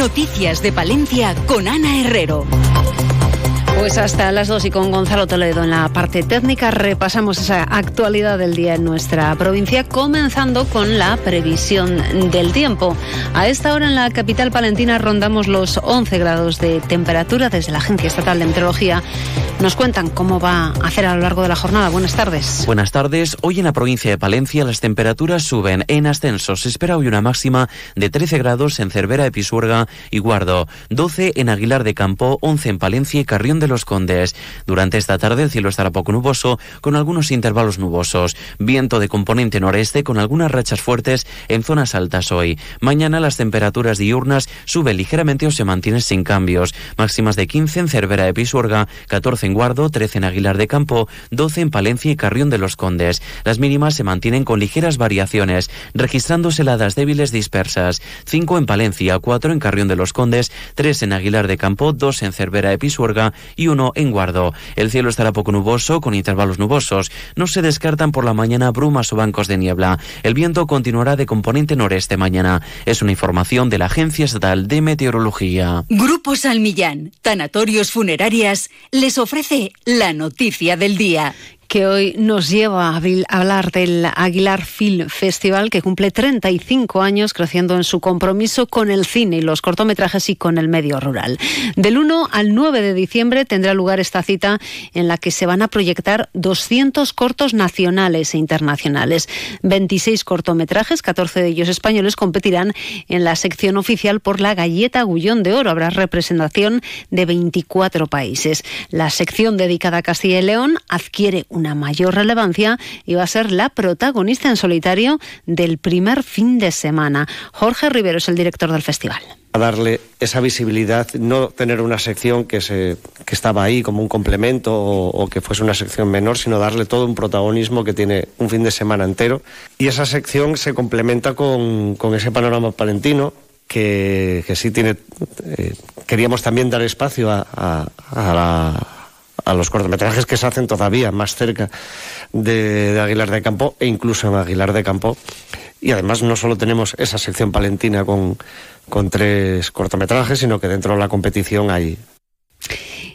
Noticias de Palencia con Ana Herrero. Pues hasta las dos y con Gonzalo Toledo en la parte técnica repasamos esa actualidad del día en nuestra provincia, comenzando con la previsión del tiempo. A esta hora en la capital palentina rondamos los 11 grados de temperatura desde la Agencia Estatal de Meteorología. Nos cuentan cómo va a hacer a lo largo de la jornada. Buenas tardes. Buenas tardes. Hoy en la provincia de Palencia las temperaturas suben en ascenso. Se espera hoy una máxima de 13 grados en Cervera de Pisuerga y Guardo, 12 en Aguilar de Campo, 11 en Palencia y Carrión de los Condes. Durante esta tarde el cielo estará poco nuboso, con algunos intervalos nubosos. Viento de componente noreste con algunas rachas fuertes en zonas altas hoy. Mañana las temperaturas diurnas suben ligeramente o se mantienen sin cambios. Máximas de 15 en Cervera de Pisuerga, 14 en Guardo, 13 en Aguilar de Campo, 12 en Palencia y Carrión de los Condes. Las mínimas se mantienen con ligeras variaciones, registrándose heladas débiles dispersas. 5 en Palencia, 4 en Carrión de los Condes, 3 en Aguilar de Campo, 2 en Cervera de Pisuerga y uno en Guardo. El cielo estará poco nuboso, con intervalos nubosos. No se descartan por la mañana brumas o bancos de niebla. El viento continuará de componente noreste mañana. Es una información de la Agencia Estatal de Meteorología. Grupo Salmillán, Tanatorios Funerarias, les ofrece la noticia del día que hoy nos lleva a hablar del Aguilar Film Festival, que cumple 35 años creciendo en su compromiso con el cine y los cortometrajes y con el medio rural. Del 1 al 9 de diciembre tendrá lugar esta cita en la que se van a proyectar 200 cortos nacionales e internacionales. 26 cortometrajes, 14 de ellos españoles, competirán en la sección oficial por la Galleta Gullón de Oro. Habrá representación de 24 países. La sección dedicada a Castilla y León adquiere un una mayor relevancia y va a ser la protagonista en solitario del primer fin de semana. Jorge Rivero es el director del festival a darle esa visibilidad, no tener una sección que, se, que estaba ahí como un complemento o, que fuese una sección menor, sino darle todo un protagonismo que tiene un fin de semana entero. Y esa sección se complementa con, con ese panorama palentino que, que sí tiene... Eh, queríamos también dar espacio a, a, a la a los cortometrajes que se hacen todavía más cerca de, Aguilar de Campo e incluso en Aguilar de Campo. Y además no solo tenemos esa sección palentina con, con tres cortometrajes, sino que dentro de la competición hay,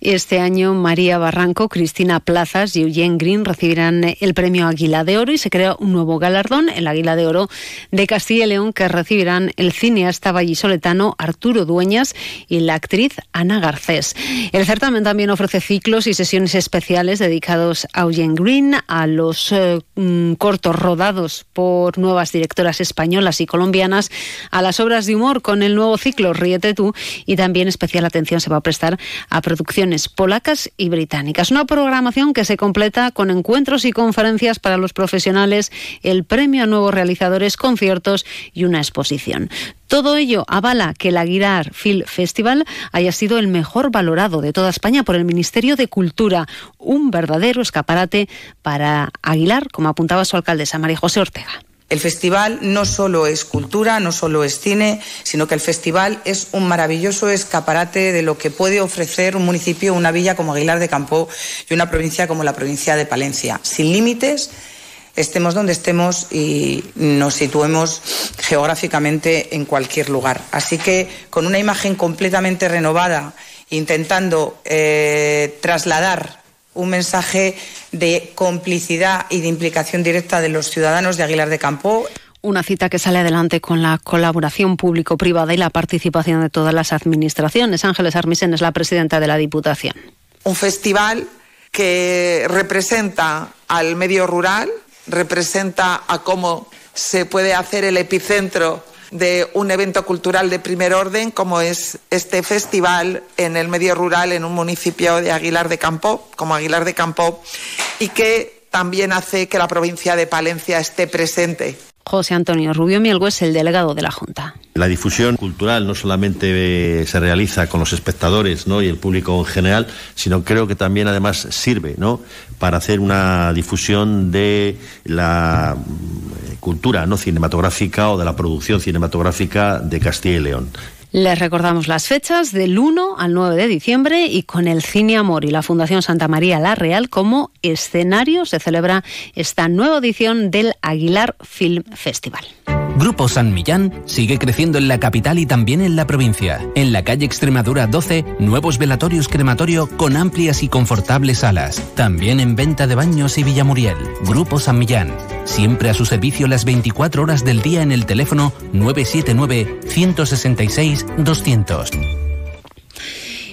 este año María Barranco, Cristina Plazas y Eugene Green recibirán el premio Águila de Oro y se crea un nuevo galardón, el Águila de Oro de Castilla y León, que recibirán el cineasta vallisoletano Arturo Dueñas y la actriz Ana Garcés. El certamen también ofrece ciclos y sesiones especiales dedicados a Eugene Green, a los eh, mm, cortos rodados por nuevas directoras españolas y colombianas, a las obras de humor con el nuevo ciclo Ríete tú y también especial atención se va a prestar a producciones polacas y británicas. Una programación que se completa con encuentros y conferencias para los profesionales, el premio a nuevos realizadores, conciertos y una exposición. Todo ello avala que el Aguilar Film Festival haya sido el mejor valorado de toda España por el Ministerio de Cultura, un verdadero escaparate para Aguilar, como apuntaba su alcaldesa María José Ortega. El festival no solo es cultura, no solo es cine, sino que el festival es un maravilloso escaparate de lo que puede ofrecer un municipio, una villa como Aguilar de Campo y una provincia como la provincia de Palencia, sin límites estemos donde estemos y nos situemos geográficamente en cualquier lugar. Así que con una imagen completamente renovada, intentando eh, trasladar un mensaje de complicidad y de implicación directa de los ciudadanos de Aguilar de Campo. Una cita que sale adelante con la colaboración público-privada y la participación de todas las administraciones. Ángeles Armisen es la presidenta de la Diputación. Un festival que representa al medio rural, representa a cómo se puede hacer el epicentro de un evento cultural de primer orden como es este festival en el medio rural en un municipio de Aguilar de Campo, como Aguilar de Campo, y que también hace que la provincia de Palencia esté presente. José Antonio Rubio Mielgo es el delegado de la Junta. La difusión cultural no solamente se realiza con los espectadores ¿no? y el público en general, sino creo que también además sirve ¿no? para hacer una difusión de la cultura no cinematográfica o de la producción cinematográfica de Castilla y León. Les recordamos las fechas del 1 al 9 de diciembre y con el Cine Amor y la Fundación Santa María La Real como escenario se celebra esta nueva edición del Aguilar Film Festival. Grupo San Millán sigue creciendo en la capital y también en la provincia. En la calle Extremadura 12, nuevos velatorios crematorio con amplias y confortables salas. También en venta de baños y Villamuriel. Grupo San Millán. Siempre a su servicio las 24 horas del día en el teléfono 979 166 200.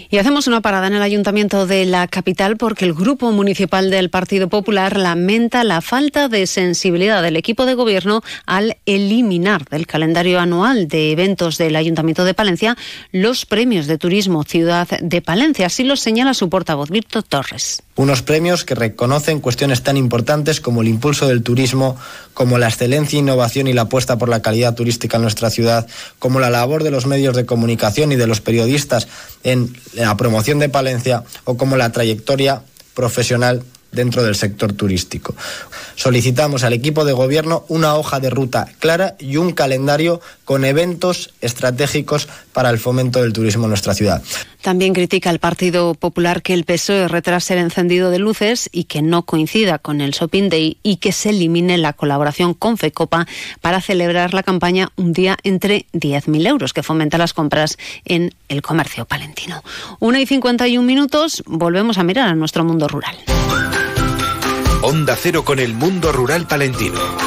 Y hacemos una parada en el ayuntamiento de la capital porque el Grupo Municipal del Partido Popular lamenta la falta de sensibilidad del equipo de gobierno al eliminar del calendario anual de eventos del Ayuntamiento de Palencia los premios de turismo Ciudad de Palencia. Así lo señala su portavoz, Víctor Torres. Unos premios que reconocen cuestiones tan importantes como el impulso del turismo, como la excelencia, innovación y la apuesta por la calidad turística en nuestra ciudad, como la labor de los medios de comunicación y de los periodistas en la promoción de Palencia o como la trayectoria profesional dentro del sector turístico. Solicitamos al equipo de gobierno una hoja de ruta clara y un calendario con eventos estratégicos para el fomento del turismo en nuestra ciudad. También critica al Partido Popular que el PSOE retrase el encendido de luces y que no coincida con el Shopping Day y que se elimine la colaboración con FECOPA para celebrar la campaña Un día entre 10.000 euros que fomenta las compras en el comercio palentino. Una y 51 minutos, volvemos a mirar a nuestro mundo rural. Onda Cero con el mundo rural palentino.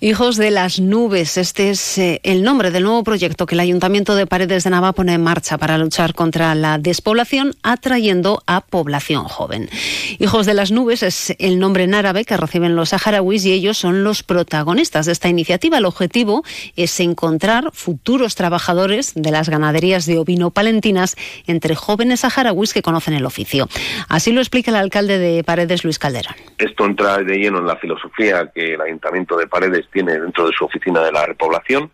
Hijos de las nubes, este es eh, el nombre del nuevo proyecto que el Ayuntamiento de Paredes de Nava pone en marcha para luchar contra la despoblación, atrayendo a población joven. Hijos de las nubes es el nombre en árabe que reciben los saharauis y ellos son los protagonistas de esta iniciativa. El objetivo es encontrar futuros trabajadores de las ganaderías de ovino palentinas entre jóvenes saharauis que conocen el oficio. Así lo explica el alcalde de Paredes, Luis Calderón. Esto entra de lleno en la filosofía que el Ayuntamiento de Paredes tiene dentro de su oficina de la repoblación,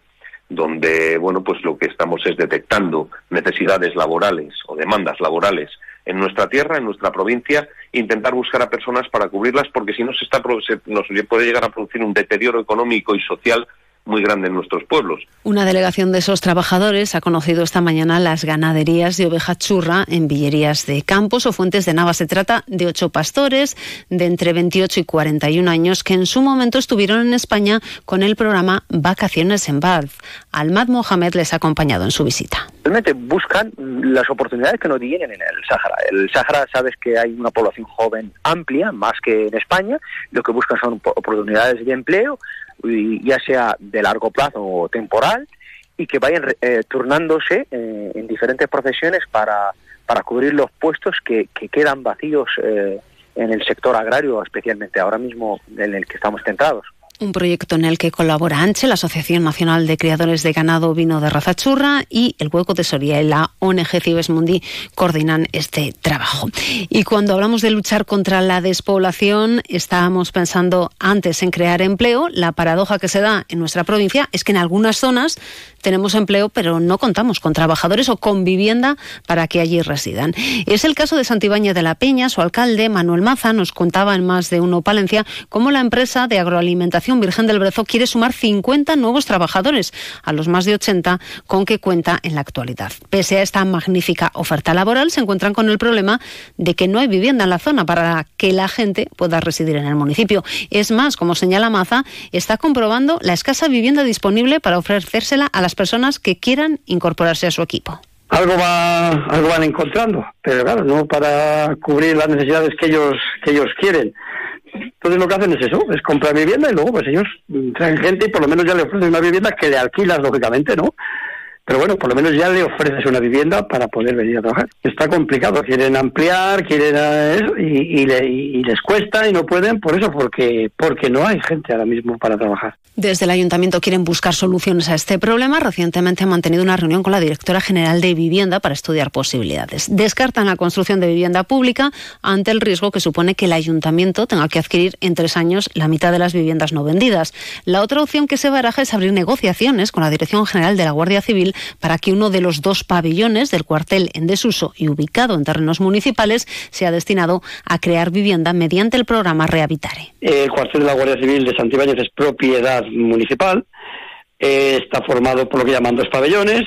donde bueno pues lo que estamos es detectando necesidades laborales o demandas laborales en nuestra tierra, en nuestra provincia, intentar buscar a personas para cubrirlas, porque si no se está se, nos puede llegar a producir un deterioro económico y social muy grande en nuestros pueblos. Una delegación de esos trabajadores ha conocido esta mañana las ganaderías de oveja churra en villerías de Campos o Fuentes de Nava. Se trata de ocho pastores de entre 28 y 41 años que en su momento estuvieron en España con el programa Vacaciones en Bath. Almad Mohamed les ha acompañado en su visita. Realmente buscan las oportunidades que no tienen en el Sáhara. El Sáhara sabes que hay una población joven amplia, más que en España. Lo que buscan son oportunidades de empleo, ya sea de largo plazo o temporal, y que vayan eh, turnándose eh, en diferentes profesiones para, para cubrir los puestos que, que quedan vacíos eh, en el sector agrario, especialmente ahora mismo en el que estamos centrados. Un proyecto en el que colabora ANCHE, la Asociación Nacional de Criadores de Ganado Vino de Raza Churra y el Hueco de Soria y la ONG Cibes Mundi coordinan este trabajo. Y cuando hablamos de luchar contra la despoblación, estábamos pensando antes en crear empleo. La paradoja que se da en nuestra provincia es que en algunas zonas tenemos empleo, pero no contamos con trabajadores o con vivienda para que allí residan. Es el caso de Santibáñez de la Peña. Su alcalde, Manuel Maza, nos contaba en más de uno Palencia cómo la empresa de agroalimentación Virgen del Brezo quiere sumar 50 nuevos trabajadores a los más de 80 con que cuenta en la actualidad. Pese a esta magnífica oferta laboral, se encuentran con el problema de que no hay vivienda en la zona para que la gente pueda residir en el municipio. Es más, como señala Maza, está comprobando la escasa vivienda disponible para ofrecérsela a las personas que quieran incorporarse a su equipo. Algo va, algo van encontrando, pero claro, no para cubrir las necesidades que ellos que ellos quieren. Entonces lo que hacen es eso, es comprar vivienda y luego pues ellos traen gente y por lo menos ya le ofrecen una vivienda que le alquilas lógicamente, ¿no? Pero bueno, por lo menos ya le ofreces una vivienda para poder venir a trabajar. Está complicado, quieren ampliar, quieren eh, eso, y, y, les cuesta y no pueden por eso, porque, porque no hay gente ahora mismo para trabajar. Desde el ayuntamiento quieren buscar soluciones a este problema. Recientemente han mantenido una reunión con la directora general de vivienda para estudiar posibilidades. Descartan la construcción de vivienda pública ante el riesgo que supone que el ayuntamiento tenga que adquirir en tres años la mitad de las viviendas no vendidas. La otra opción que se baraja es abrir negociaciones con la Dirección General de la Guardia Civil para que uno de los dos pabellones del cuartel en desuso y ubicado en terrenos municipales sea destinado a crear vivienda mediante el programa Rehabitare. El cuartel de la Guardia Civil de Santibáñez es propiedad municipal, está formado por lo que llaman dos pabellones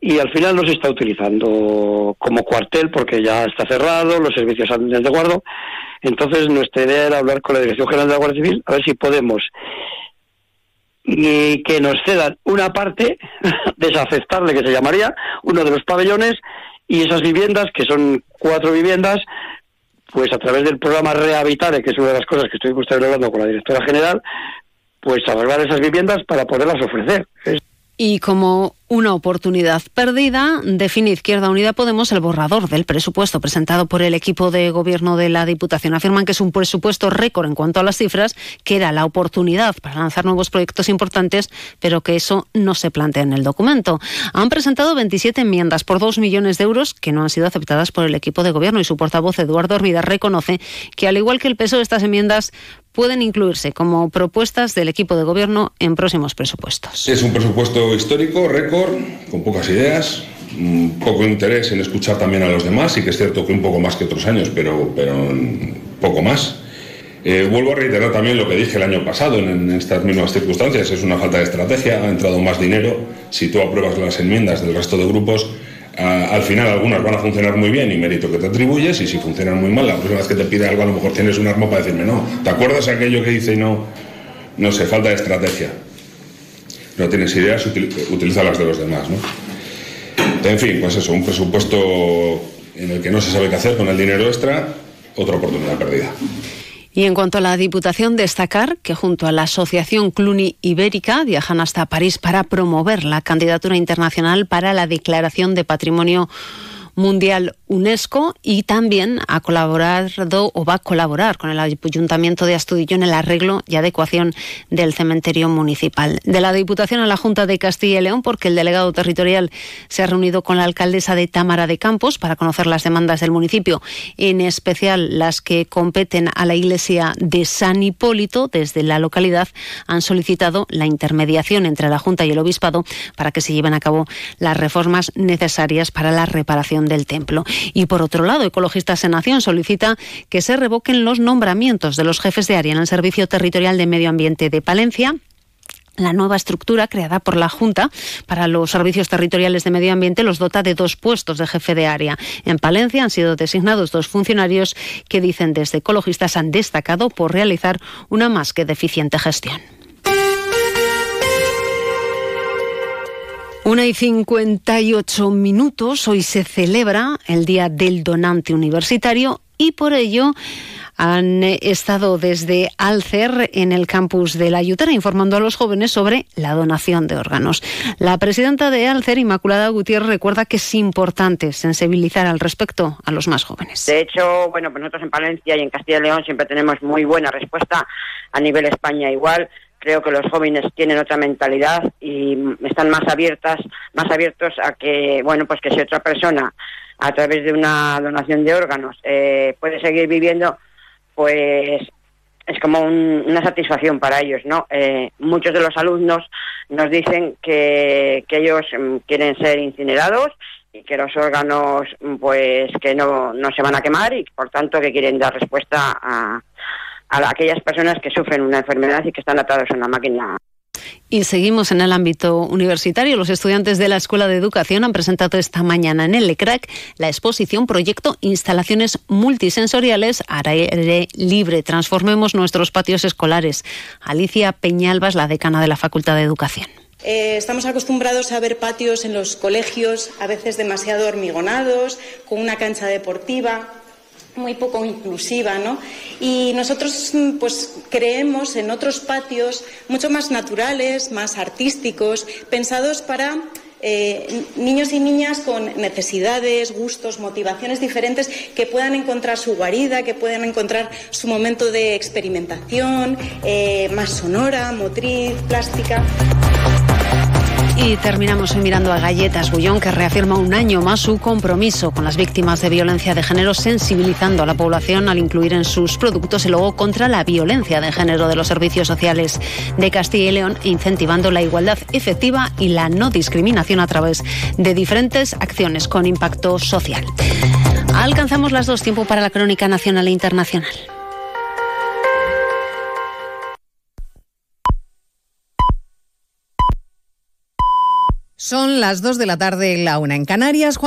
y al final no se está utilizando como cuartel porque ya está cerrado, los servicios de guardo. Entonces nuestra idea era hablar con la Dirección General de la Guardia Civil a ver si podemos y que nos cedan una parte desaceptable que se llamaría uno de los pabellones y esas viviendas que son cuatro viviendas pues a través del programa Rehabitare que es una de las cosas que estuvimos hablando con la directora general pues arreglar esas viviendas para poderlas ofrecer. Y como una oportunidad perdida, define Izquierda Unida Podemos el borrador del presupuesto presentado por el equipo de gobierno de la Diputación. Afirman que es un presupuesto récord en cuanto a las cifras, que era la oportunidad para lanzar nuevos proyectos importantes, pero que eso no se plantea en el documento. Han presentado 27 enmiendas por 2 millones de euros que no han sido aceptadas por el equipo de gobierno y su portavoz Eduardo Hermida reconoce que al igual que el peso de estas enmiendas pueden incluirse como propuestas del equipo de gobierno en próximos presupuestos. Es un presupuesto histórico, récord, con pocas ideas, poco interés en escuchar también a los demás, y que es cierto que un poco más que otros años, pero, pero poco más. Eh, vuelvo a reiterar también lo que dije el año pasado en, estas mismas circunstancias, es una falta de estrategia, ha entrado más dinero, si tú apruebas las enmiendas del resto de grupos, al final algunas van a funcionar muy bien y mérito que te atribuyes y si funcionan muy mal, la próxima vez que te pide algo a lo mejor tienes un arma para decirme no. ¿Te acuerdas aquello que dice y no? No sé, falta de estrategia. No tienes ideas, utiliza las de los demás, ¿no? En fin, pues eso, un presupuesto en el que no se sabe qué hacer con el dinero extra, otra oportunidad perdida. Y en cuanto a la Diputación, destacar que junto a la Asociación Cluny Ibérica viajan hasta París para promover la candidatura internacional para la Declaración de Patrimonio Mundial UNESCO y también ha colaborado o va a colaborar con el Ayuntamiento de Astudillo en el arreglo y adecuación del cementerio municipal. De la Diputación a la Junta de Castilla y León, porque el delegado territorial se ha reunido con la alcaldesa de Támara de Campos para conocer las demandas del municipio, en especial las que competen a la iglesia de San Hipólito. Desde la localidad han solicitado la intermediación entre la Junta y el Obispado para que se lleven a cabo las reformas necesarias para la reparación del templo. Y por otro lado, Ecologistas en Nación solicita que se revoquen los nombramientos de los jefes de área en el Servicio Territorial de Medio Ambiente de Palencia la nueva estructura creada por la Junta para los servicios territoriales de medio ambiente los dota de dos puestos de jefe de área. En Palencia han sido designados dos funcionarios que dicen desde ecologistas han destacado por realizar una más que deficiente gestión. Una y 58 minutos. Hoy se celebra el Día del Donante Universitario y por ello han estado desde Alcer en el campus de la Ayutera informando a los jóvenes sobre la donación de órganos. La presidenta de Alcer, Inmaculada Gutiérrez, recuerda que es importante sensibilizar al respecto a los más jóvenes. De hecho, bueno, pues nosotros en Palencia y en Castilla y León siempre tenemos muy buena respuesta a nivel España igual creo que los jóvenes tienen otra mentalidad y están más abiertas, más abiertos a que, bueno, pues que si otra persona a través de una donación de órganos eh, puede seguir viviendo, pues es como una satisfacción para ellos, ¿no? Eh, muchos de los alumnos nos dicen que, que ellos mm, quieren ser incinerados y que los órganos, pues, que no, no se van a quemar y, por tanto, que quieren dar respuesta a, a aquellas personas que sufren una enfermedad y que están atadas a una máquina. Y seguimos en el ámbito universitario. Los estudiantes de la Escuela de Educación han presentado esta mañana en el LECRAC la exposición Proyecto Instalaciones Multisensoriales a aire libre. Transformemos nuestros patios escolares. Alicia Peñalbas, la decana de la Facultad de Educación. Eh, estamos acostumbrados a ver patios en los colegios, a veces demasiado hormigonados, con una cancha deportiva, muy poco inclusiva, ¿no? Y nosotros mm, pues creemos en otros patios mucho más naturales, más artísticos, pensados para eh, niños y niñas con necesidades, gustos, motivaciones diferentes que puedan encontrar su guarida, que puedan encontrar su momento de experimentación eh, más sonora, motriz, plástica. Y terminamos mirando a Galletas Bullón, que reafirma un año más su compromiso con las víctimas de violencia de género, sensibilizando a la población al incluir en sus productos el logo contra la violencia de género de los servicios sociales de Castilla y León, incentivando la igualdad efectiva y la no discriminación a través de diferentes acciones con impacto social. Alcanzamos las dos tiempo para la crónica nacional e internacional. Son las 2 de la tarde, la una en Canarias. Juan